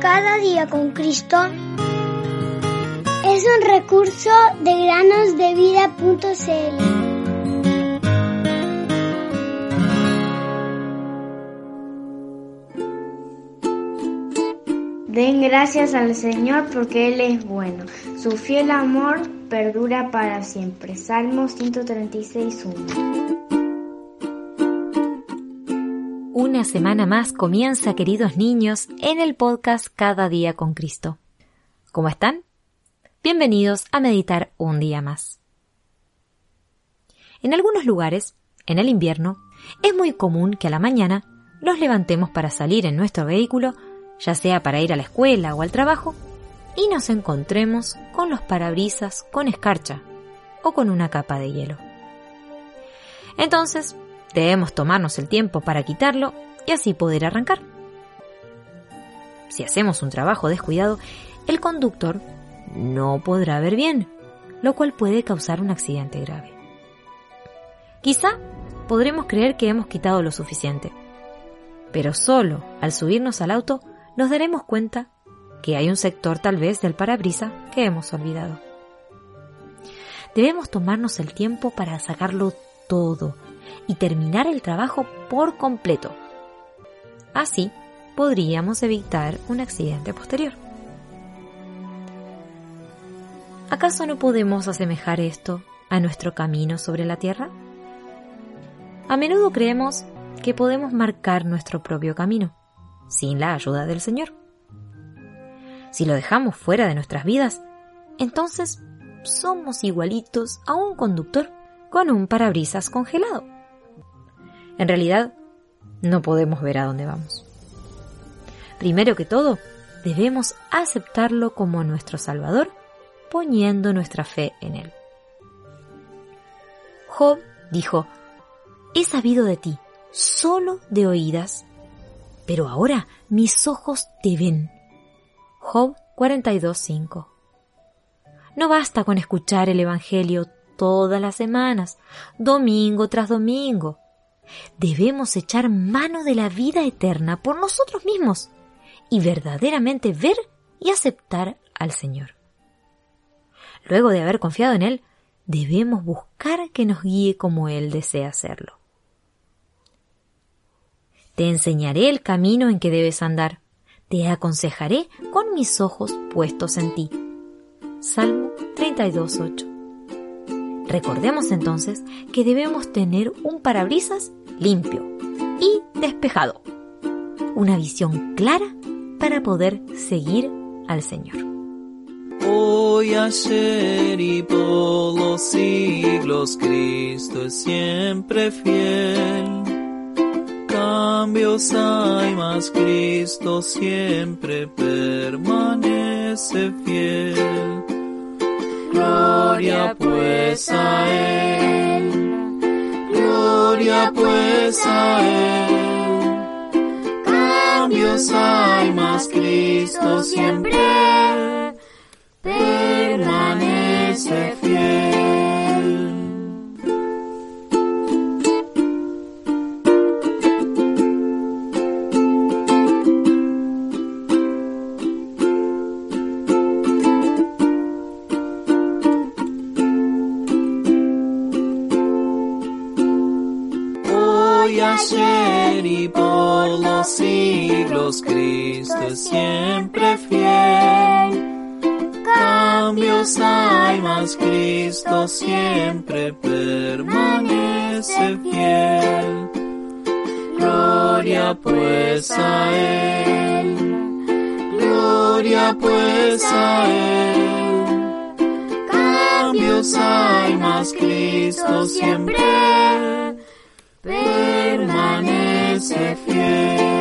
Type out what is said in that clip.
Cada día con Cristo es un recurso de granosdevida.cl. Den gracias al Señor porque Él es bueno. Su fiel amor perdura para siempre. Salmo 136.1 Una semana más comienza, queridos niños, en el podcast Cada día con Cristo. ¿Cómo están? Bienvenidos a meditar un día más. En algunos lugares, en el invierno, es muy común que a la mañana nos levantemos para salir en nuestro vehículo, ya sea para ir a la escuela o al trabajo, y nos encontremos con los parabrisas con escarcha o con una capa de hielo. Entonces, Debemos tomarnos el tiempo para quitarlo y así poder arrancar. Si hacemos un trabajo descuidado, el conductor no podrá ver bien, lo cual puede causar un accidente grave. Quizá podremos creer que hemos quitado lo suficiente, pero solo al subirnos al auto nos daremos cuenta que hay un sector tal vez del parabrisa que hemos olvidado. Debemos tomarnos el tiempo para sacarlo todo y terminar el trabajo por completo. Así podríamos evitar un accidente posterior. ¿Acaso no podemos asemejar esto a nuestro camino sobre la tierra? A menudo creemos que podemos marcar nuestro propio camino, sin la ayuda del Señor. Si lo dejamos fuera de nuestras vidas, entonces somos igualitos a un conductor con un parabrisas congelado. En realidad, no podemos ver a dónde vamos. Primero que todo, debemos aceptarlo como nuestro Salvador, poniendo nuestra fe en Él. Job dijo, He sabido de ti, solo de oídas, pero ahora mis ojos te ven. Job 42.5 No basta con escuchar el Evangelio todas las semanas, domingo tras domingo. Debemos echar mano de la vida eterna por nosotros mismos y verdaderamente ver y aceptar al Señor. Luego de haber confiado en Él, debemos buscar que nos guíe como Él desea hacerlo. Te enseñaré el camino en que debes andar, te aconsejaré con mis ojos puestos en ti. Salmo 32.8 Recordemos entonces que debemos tener un parabrisas limpio y despejado. Una visión clara para poder seguir al Señor. Hoy, ayer y por los siglos, Cristo es siempre fiel. Cambios hay, más Cristo siempre permanece fiel. Gloria pues a Él, gloria pues a Él. Cambios hay, más Cristo siempre permanece ayer y por los siglos, Cristo es siempre fiel. Cambios hay, mas Cristo siempre permanece fiel. Gloria pues a Él, gloria pues a Él. Cambios hay, mas Cristo siempre sniff you.